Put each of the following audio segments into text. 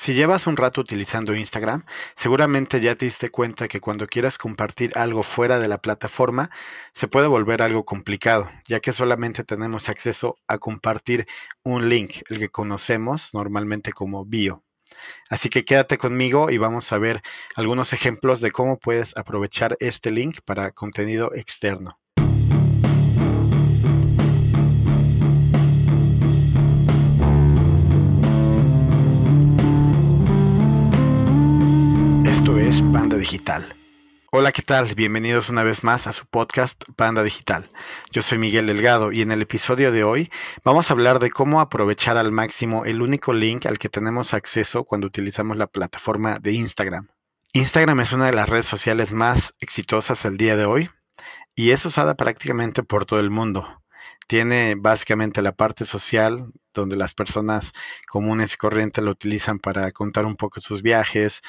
Si llevas un rato utilizando Instagram, seguramente ya te diste cuenta que cuando quieras compartir algo fuera de la plataforma, se puede volver algo complicado, ya que solamente tenemos acceso a compartir un link, el que conocemos normalmente como bio. Así que quédate conmigo y vamos a ver algunos ejemplos de cómo puedes aprovechar este link para contenido externo. Es Panda Digital. Hola, ¿qué tal? Bienvenidos una vez más a su podcast Panda Digital. Yo soy Miguel Delgado y en el episodio de hoy vamos a hablar de cómo aprovechar al máximo el único link al que tenemos acceso cuando utilizamos la plataforma de Instagram. Instagram es una de las redes sociales más exitosas al día de hoy y es usada prácticamente por todo el mundo. Tiene básicamente la parte social donde las personas comunes y corrientes lo utilizan para contar un poco sus viajes,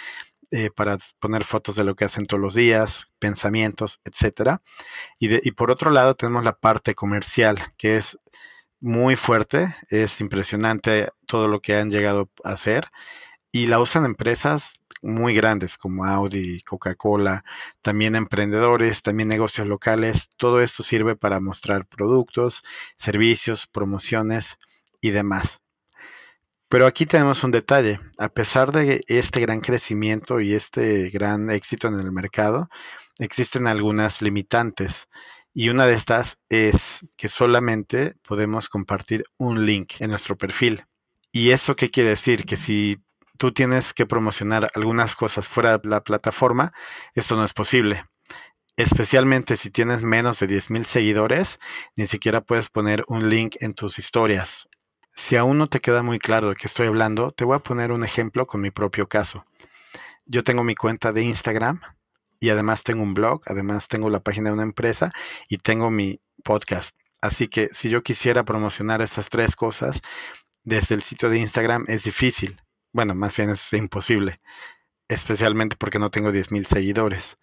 eh, para poner fotos de lo que hacen todos los días, pensamientos, etcétera. Y, y por otro lado tenemos la parte comercial, que es muy fuerte, es impresionante todo lo que han llegado a hacer y la usan empresas muy grandes como Audi, Coca-Cola, también emprendedores, también negocios locales. Todo esto sirve para mostrar productos, servicios, promociones y demás. Pero aquí tenemos un detalle. A pesar de este gran crecimiento y este gran éxito en el mercado, existen algunas limitantes. Y una de estas es que solamente podemos compartir un link en nuestro perfil. ¿Y eso qué quiere decir? Que si tú tienes que promocionar algunas cosas fuera de la plataforma, esto no es posible. Especialmente si tienes menos de 10.000 seguidores, ni siquiera puedes poner un link en tus historias si aún no te queda muy claro de qué estoy hablando, te voy a poner un ejemplo con mi propio caso. Yo tengo mi cuenta de Instagram y además tengo un blog, además tengo la página de una empresa y tengo mi podcast. Así que si yo quisiera promocionar esas tres cosas desde el sitio de Instagram es difícil. Bueno, más bien es imposible, especialmente porque no tengo 10.000 seguidores.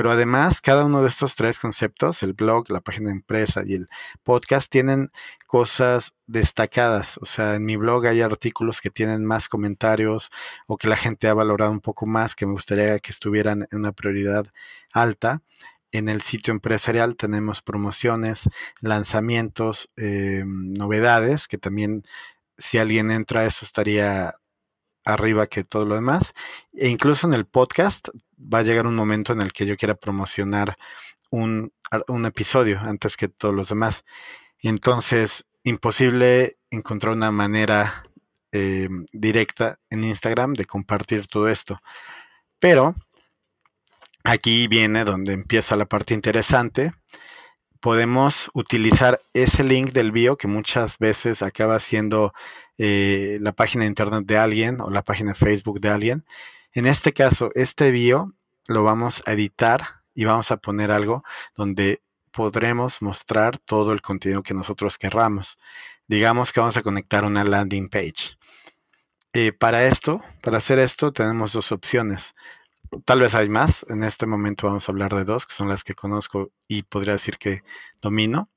Pero además, cada uno de estos tres conceptos, el blog, la página de empresa y el podcast, tienen cosas destacadas. O sea, en mi blog hay artículos que tienen más comentarios o que la gente ha valorado un poco más, que me gustaría que estuvieran en una prioridad alta. En el sitio empresarial tenemos promociones, lanzamientos, eh, novedades, que también si alguien entra, eso estaría arriba que todo lo demás. E incluso en el podcast va a llegar un momento en el que yo quiera promocionar un, episodio antes que todos los demás. Y entonces, imposible encontrar una manera eh, directa en Instagram de compartir todo esto. Pero aquí viene donde empieza la parte interesante. Podemos utilizar ese link del bio que muchas veces acaba siendo eh, la página de internet de alguien o la página de Facebook de alguien en este caso, este bio lo vamos a editar y vamos a poner algo donde podremos mostrar todo el contenido que nosotros querramos. Digamos que vamos a conectar una landing page. Eh, para esto, para hacer esto, tenemos dos opciones. Tal vez hay más. En este momento vamos a hablar de dos, que son las que conozco y podría decir que domino.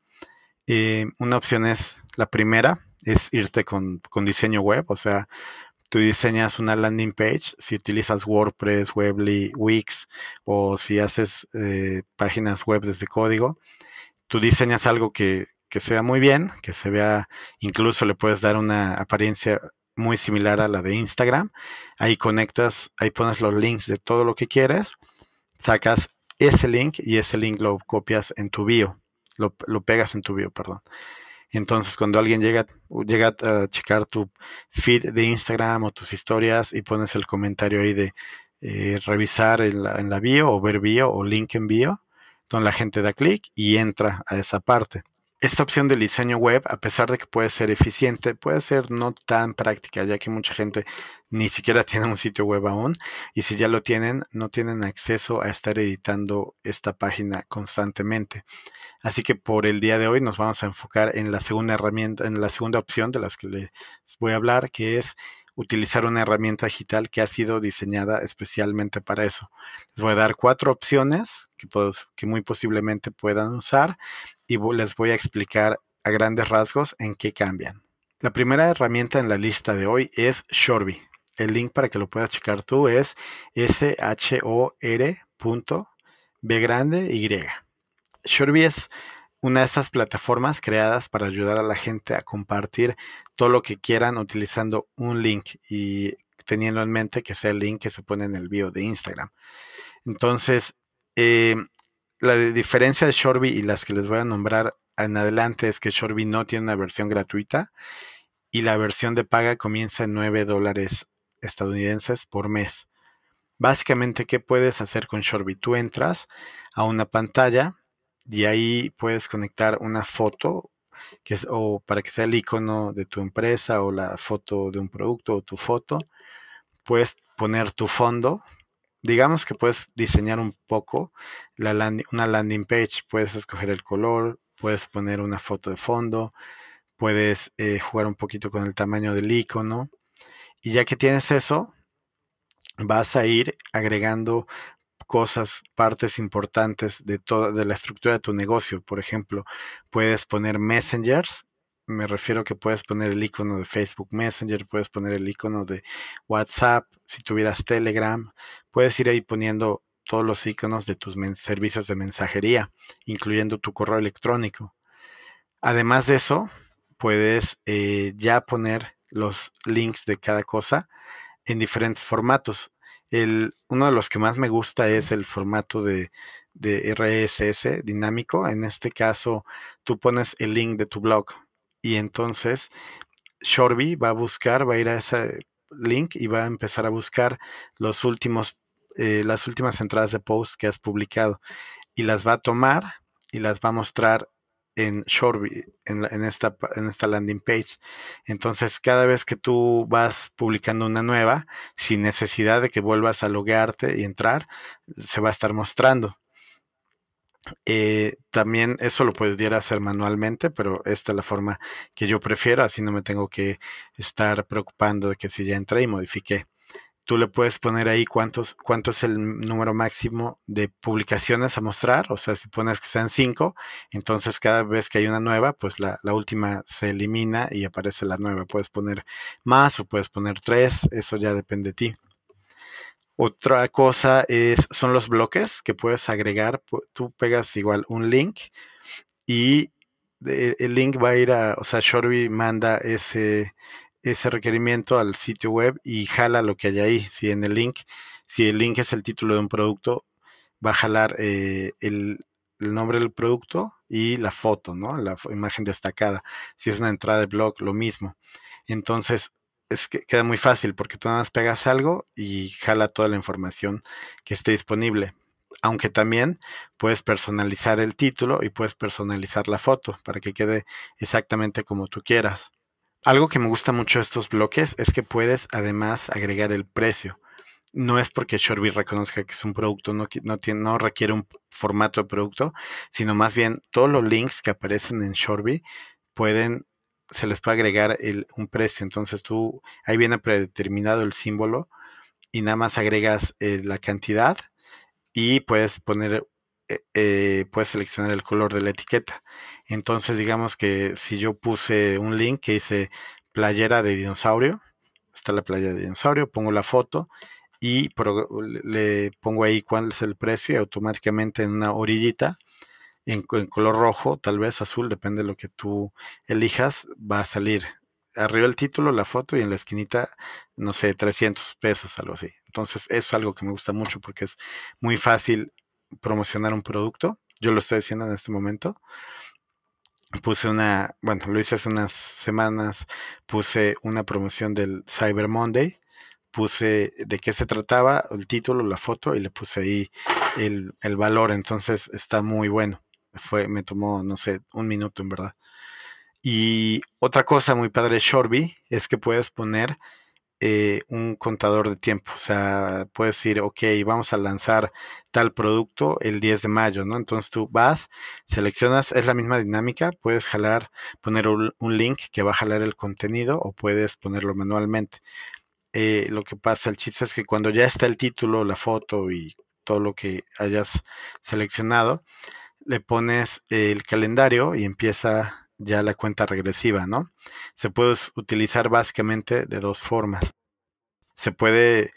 Eh, una opción es, la primera, es irte con, con diseño web, o sea, tú diseñas una landing page, si utilizas WordPress, Weebly, Wix o si haces eh, páginas web desde código, tú diseñas algo que, que se vea muy bien, que se vea, incluso le puedes dar una apariencia muy similar a la de Instagram. Ahí conectas, ahí pones los links de todo lo que quieres, sacas ese link y ese link lo copias en tu bio, lo, lo pegas en tu bio, perdón. Entonces, cuando alguien llega, llega a checar tu feed de Instagram o tus historias y pones el comentario ahí de eh, revisar en la, en la, bio o ver bio o link en bio, entonces la gente da clic y entra a esa parte. Esta opción del diseño web, a pesar de que puede ser eficiente, puede ser no tan práctica, ya que mucha gente ni siquiera tiene un sitio web aún y si ya lo tienen, no tienen acceso a estar editando esta página constantemente. Así que por el día de hoy nos vamos a enfocar en la segunda herramienta, en la segunda opción de las que les voy a hablar, que es utilizar una herramienta digital que ha sido diseñada especialmente para eso. Les voy a dar cuatro opciones que, que muy posiblemente puedan usar y les voy a explicar a grandes rasgos en qué cambian. La primera herramienta en la lista de hoy es Shorby. el link para que lo puedas checar tú es shor.b grande y. Shorby es una de estas plataformas creadas para ayudar a la gente a compartir todo lo que quieran utilizando un link y teniendo en mente que sea el link que se pone en el bio de Instagram. Entonces, eh, la diferencia de Shorby y las que les voy a nombrar en adelante es que Shorby no tiene una versión gratuita y la versión de paga comienza en 9 dólares estadounidenses por mes. Básicamente, ¿qué puedes hacer con Shorby? Tú entras a una pantalla y ahí puedes conectar una foto o para que sea el icono de tu empresa o la foto de un producto o tu foto. Puedes poner tu fondo. Digamos que puedes diseñar un poco una landing page. Puedes escoger el color, puedes poner una foto de fondo, puedes eh, jugar un poquito con el tamaño del icono. Y ya que tienes eso, vas a ir agregando cosas, partes importantes de toda de la estructura de tu negocio. Por ejemplo, puedes poner messengers. Me refiero que puedes poner el icono de Facebook Messenger, puedes poner el icono de WhatsApp, si tuvieras Telegram, puedes ir ahí poniendo todos los iconos de tus servicios de mensajería, incluyendo tu correo electrónico. Además de eso, puedes eh, ya poner los links de cada cosa en diferentes formatos. El, uno de los que más me gusta es el formato de RSS dinámico. En este caso, tú pones el link de tu blog y entonces Shorby va a buscar, va a ir a ese link y va a empezar a buscar los últimos, eh, las últimas entradas de post que has publicado y las va a tomar y las va a mostrar en Shorby, en, esta, en esta landing page. Entonces, cada vez que tú vas publicando una nueva, sin necesidad de que vuelvas a loguearte y entrar, se va a estar mostrando. Eh, también eso lo pudiera hacer manualmente, pero esta es la forma que yo prefiero, así no me tengo que estar preocupando de que si ya entré y modifiqué tú le puedes poner ahí cuántos, cuánto es el número máximo de publicaciones a mostrar. O sea, si pones que sean cinco, entonces cada vez que hay una nueva, pues la, última se elimina y aparece la nueva. Puedes poner más o puedes poner tres, eso ya depende de ti. Otra cosa es, son los bloques que puedes agregar. Tú pegas igual un link y el link va a ir a, o sea, Shorby manda ese, ese requerimiento al sitio web y jala lo que hay ahí. Si en el link, si el link es el título de un producto, va a jalar eh, el, nombre del producto y la foto, ¿no? La imagen destacada. Si es una entrada de blog, lo mismo. Entonces, es que queda muy fácil porque tú nada más pegas algo y jala toda la información que esté disponible. Aunque también puedes personalizar el título y puedes personalizar la foto para que quede exactamente como tú quieras. Algo que me gusta mucho de estos bloques es que puedes además agregar el precio. No es porque Shorby reconozca que es un producto, no, no, tiene, no requiere un formato de producto, sino más bien todos los links que aparecen en Shorby pueden, se les puede agregar un precio. Entonces tú, ahí viene predeterminado el símbolo y nada más agregas eh, la cantidad y puedes poner, eh, eh, puedes seleccionar el color de la etiqueta. Entonces, digamos que si yo puse un link que dice playera de dinosaurio, está la playa de dinosaurio, pongo la foto y le pongo ahí cuál es el precio y automáticamente en una orillita, en, color rojo, tal vez azul, depende de lo que tú elijas, va a salir arriba el título, la foto y en la esquinita, no sé, 300 pesos, algo así. Entonces, eso es algo que me gusta mucho porque es muy fácil promocionar un producto. Yo lo estoy haciendo en este momento puse una, bueno, lo hice hace unas semanas, puse una promoción del Cyber Monday, puse de qué se trataba, el título, la foto y le puse ahí el, valor, entonces está muy bueno. Fue, me tomó, no sé, un minuto en verdad. Y otra cosa muy padre de Shorby es que puedes poner eh, un contador de tiempo. O sea, puedes decir, ok, vamos a lanzar tal producto el 10 de mayo, ¿no? Entonces tú vas, seleccionas, es la misma dinámica, puedes jalar, poner un, link que va a jalar el contenido o puedes ponerlo manualmente. Eh, lo que pasa, el chiste es que cuando ya está el título, la foto y todo lo que hayas seleccionado, le pones el calendario y empieza ya la cuenta regresiva, ¿no? Se puede utilizar básicamente de dos formas. se puede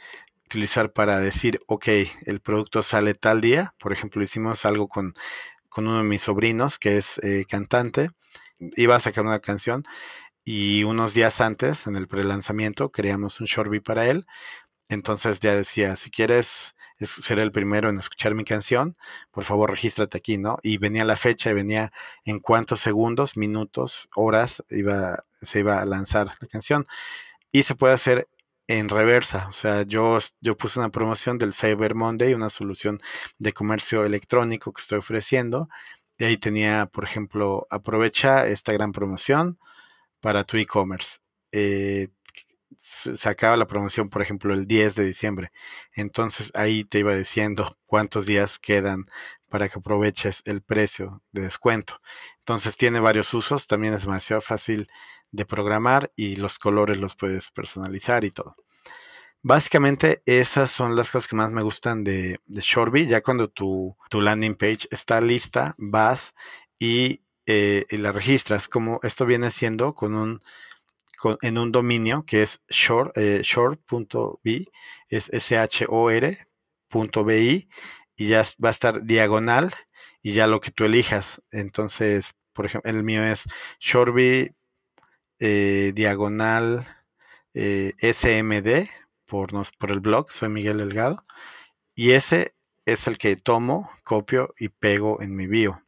utilizar para decir, ok, el producto sale tal día. Por ejemplo, hicimos algo con, con uno de mis sobrinos que es eh, cantante. Iba a sacar una canción y unos días antes, en el prelanzamiento, creamos un short para él. Entonces ya decía, si quieres ser el primero en escuchar mi canción, por favor regístrate aquí, ¿no? Y venía la fecha y venía en cuántos segundos, minutos, horas iba, se iba a lanzar la canción. Y se puede hacer en reversa. O sea, yo, yo puse una promoción del Cyber Monday, una solución de comercio electrónico que estoy ofreciendo. Y ahí tenía, por ejemplo, aprovecha esta gran promoción para tu e-commerce. Eh, se acaba la promoción, por ejemplo, el 10 de diciembre. Entonces ahí te iba diciendo cuántos días quedan para que aproveches el precio de descuento. Entonces tiene varios usos, también es demasiado fácil de programar y los colores los puedes personalizar y todo. Básicamente esas son las cosas que más me gustan de, de Ya cuando tu, tu, landing page está lista, vas y, eh, y la registras. Como esto viene siendo con un en un dominio que es short, eh, short.bi, es S-H-O-R.bi, y ya va a estar diagonal y ya lo que tú elijas. Entonces, por ejemplo, el mío es shortbi eh, diagonal eh, SMD por, por el blog, soy Miguel Delgado, y ese es el que tomo, copio y pego en mi bio.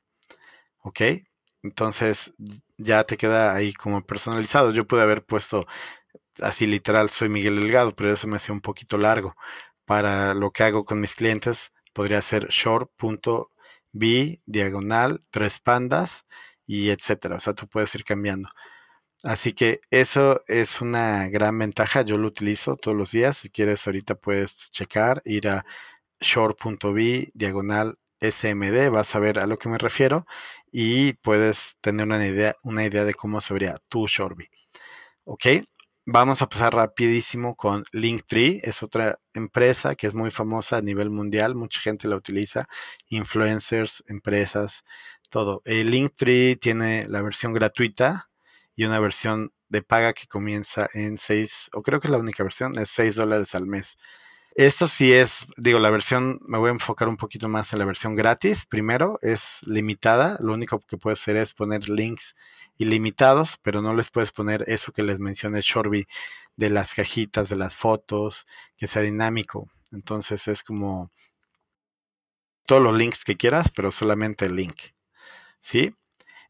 ¿Ok? Entonces ya te queda ahí como personalizado. Yo pude haber puesto así literal, soy Miguel Delgado, pero eso me hacía un poquito largo. Para lo que hago con mis clientes, podría ser short.b diagonal, tres pandas y etcétera. O sea, tú puedes ir cambiando. Así que eso es una gran ventaja. Yo lo utilizo todos los días. Si quieres, ahorita puedes checar, ir a short.b diagonal SMD, vas a ver a lo que me refiero y puedes tener una idea, una idea de cómo se vería tu Shorby. Ok, vamos a pasar rapidísimo con Linktree. Es otra empresa que es muy famosa a nivel mundial. Mucha gente la utiliza. Influencers, empresas, todo. El Linktree tiene la versión gratuita y una versión de paga que comienza en 6, o creo que es la única versión, es 6 dólares al mes. Esto sí es, digo, la versión, me voy a enfocar un poquito más en la versión gratis. Primero, es limitada. Lo único que puedes hacer es poner links ilimitados, pero no les puedes poner eso que les mencioné Shorby de las cajitas, de las fotos, que sea dinámico. Entonces es como todos los links que quieras, pero solamente el link. ¿Sí?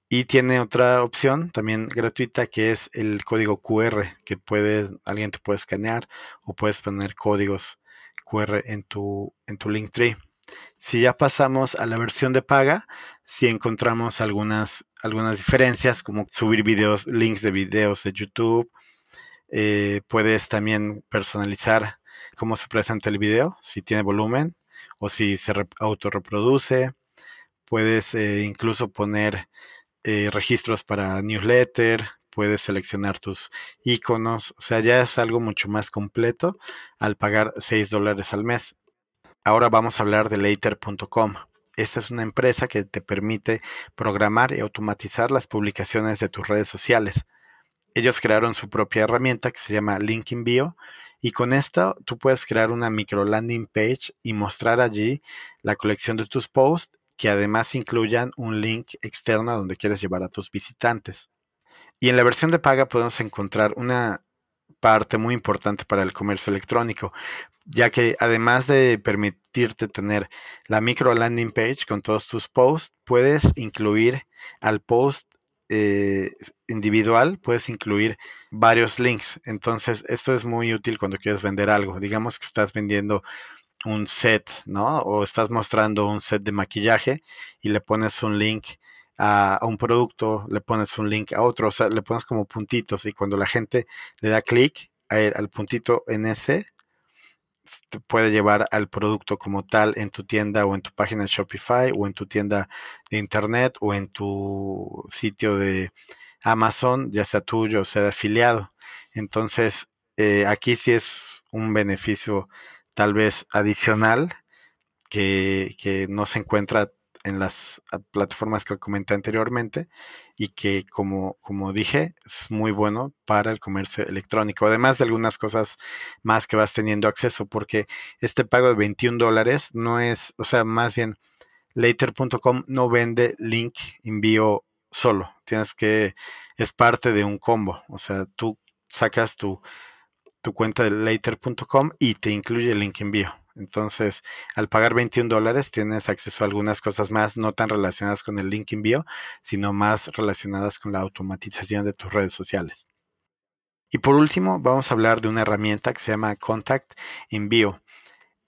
Y tiene otra opción también gratuita que es el código QR, que puedes, alguien te puede escanear o puedes poner códigos QR en tu, en tu Linktree. Si ya pasamos a la versión de paga, si encontramos algunas, algunas diferencias, como subir videos, links de videos de YouTube. Eh, puedes también personalizar cómo se presenta el video, si tiene volumen o si se autorreproduce. Puedes eh, incluso poner eh, registros para newsletter, puedes seleccionar tus iconos, o sea, ya es algo mucho más completo al pagar 6 dólares al mes. Ahora vamos a hablar de later.com. Esta es una empresa que te permite programar y automatizar las publicaciones de tus redes sociales. Ellos crearon su propia herramienta que se llama Linkin Bio y con esto tú puedes crear una micro landing page y mostrar allí la colección de tus posts que además incluyan un link externo donde quieres llevar a tus visitantes. Y en la versión de paga podemos encontrar una parte muy importante para el comercio electrónico, ya que además de permitirte tener la micro landing page con todos tus posts, puedes incluir al post eh, individual, puedes incluir varios links. Entonces, esto es muy útil cuando quieres vender algo. Digamos que estás vendiendo un set, ¿no? O estás mostrando un set de maquillaje y le pones un link a, un producto, le pones un link a otro, o sea, le pones como puntitos y cuando la gente le da clic al puntito en ese, te puede llevar al producto como tal en tu tienda o en tu página de Shopify o en tu tienda de internet o en tu sitio de Amazon, ya sea tuyo o sea de afiliado. Entonces, eh, aquí sí es un beneficio tal vez adicional que, que no se encuentra en las plataformas que comenté anteriormente y que como, como dije es muy bueno para el comercio electrónico, además de algunas cosas más que vas teniendo acceso, porque este pago de 21 dólares no es, o sea, más bien later.com no vende link envío solo, tienes que, es parte de un combo, o sea, tú sacas tu, tu cuenta de later.com y te incluye el link envío. Entonces, al pagar 21 dólares tienes acceso a algunas cosas más, no tan relacionadas con el link envío, sino más relacionadas con la automatización de tus redes sociales. Y por último, vamos a hablar de una herramienta que se llama Contact Envío.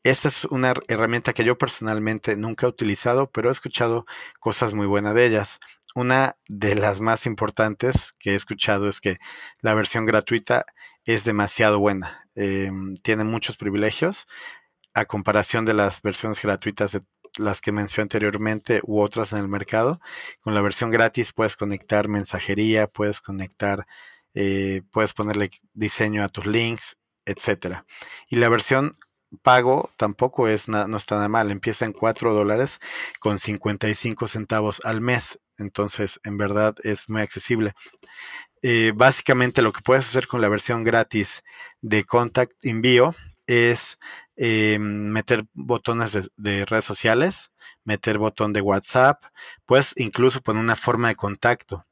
Esta es una herramienta que yo personalmente nunca he utilizado, pero he escuchado cosas muy buenas de ellas. Una de las más importantes que he escuchado es que la versión gratuita es demasiado buena. Em, tiene muchos privilegios, a comparación de las versiones gratuitas de las que mencioné anteriormente u otras en el mercado. Con la versión gratis puedes conectar mensajería, puedes conectar, eh, puedes ponerle diseño a tus links, etcétera. Y la versión pago tampoco es no está nada mal. Empieza en 4 dólares con 55 centavos al mes. Entonces, en verdad es muy accesible. Eh, básicamente lo que puedes hacer con la versión gratis de Contact Envío es eh, meter botones de, redes sociales, meter botón de WhatsApp, puedes incluso poner una forma de contacto.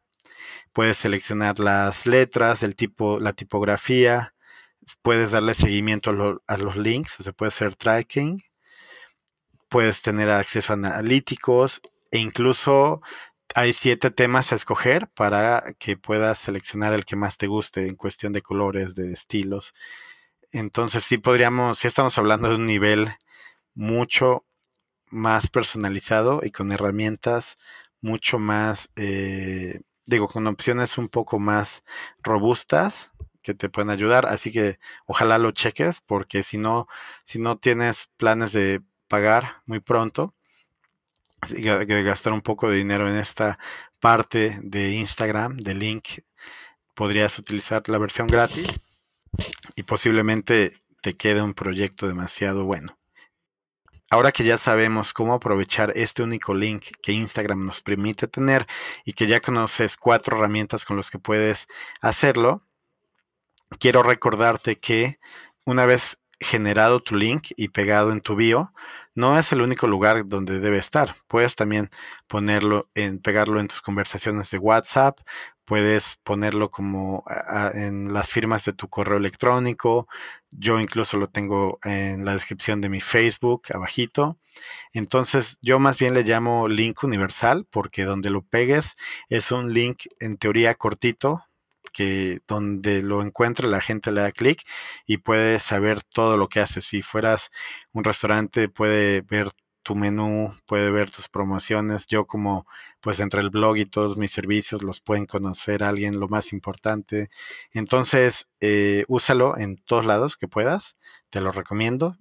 Puedes seleccionar las letras, el tipo, la tipografía, puedes darle seguimiento a, los links, o sea, puede ser tracking, puedes tener acceso a analíticos e incluso hay siete temas a escoger para que puedas seleccionar el que más te guste en cuestión de colores, de estilos. Entonces sí podríamos, sí estamos hablando de un nivel mucho más personalizado y con herramientas mucho más, eh, digo, con opciones un poco más robustas que te pueden ayudar. Así que ojalá lo cheques porque si no, si no tienes planes de pagar muy pronto, de gastar un poco de dinero en esta parte de Instagram, de link, podrías utilizar la versión gratis y posiblemente te quede un proyecto demasiado bueno. Ahora que ya sabemos cómo aprovechar este único link que Instagram nos permite tener y que ya conoces cuatro herramientas con las que puedes hacerlo, quiero recordarte que una vez generado tu link y pegado en tu bio, no es el único lugar donde debe estar. Puedes también ponerlo en, pegarlo en tus conversaciones de WhatsApp, puedes ponerlo como en las firmas de tu correo electrónico. Yo incluso lo tengo en la descripción de mi Facebook, abajito. Entonces, yo más bien le llamo link universal porque donde lo pegues es un link en teoría cortito, que donde lo encuentre la gente le da clic y puede saber todo lo que hace. Si fueras un restaurante, puede ver tu menú, puede ver tus promociones. Yo como pues entre el blog y todos mis servicios los pueden conocer a alguien, lo más importante. Entonces, eh, úsalo en todos lados que puedas. Te lo recomiendo.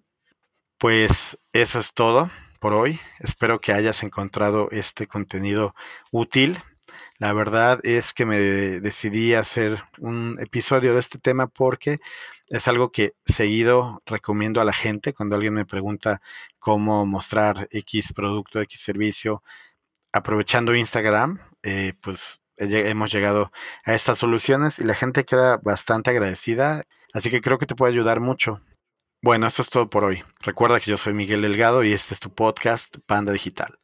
Pues eso es todo por hoy. Espero que hayas encontrado este contenido útil la verdad es que me decidí hacer un episodio de este tema porque es algo que seguido recomiendo a la gente cuando alguien me pregunta cómo mostrar X producto, X servicio, aprovechando Instagram, eh, pues hemos llegado a estas soluciones y la gente queda bastante agradecida, así que creo que te puede ayudar mucho. Bueno, eso es todo por hoy. Recuerda que yo soy Miguel Delgado y este es tu podcast Panda Digital.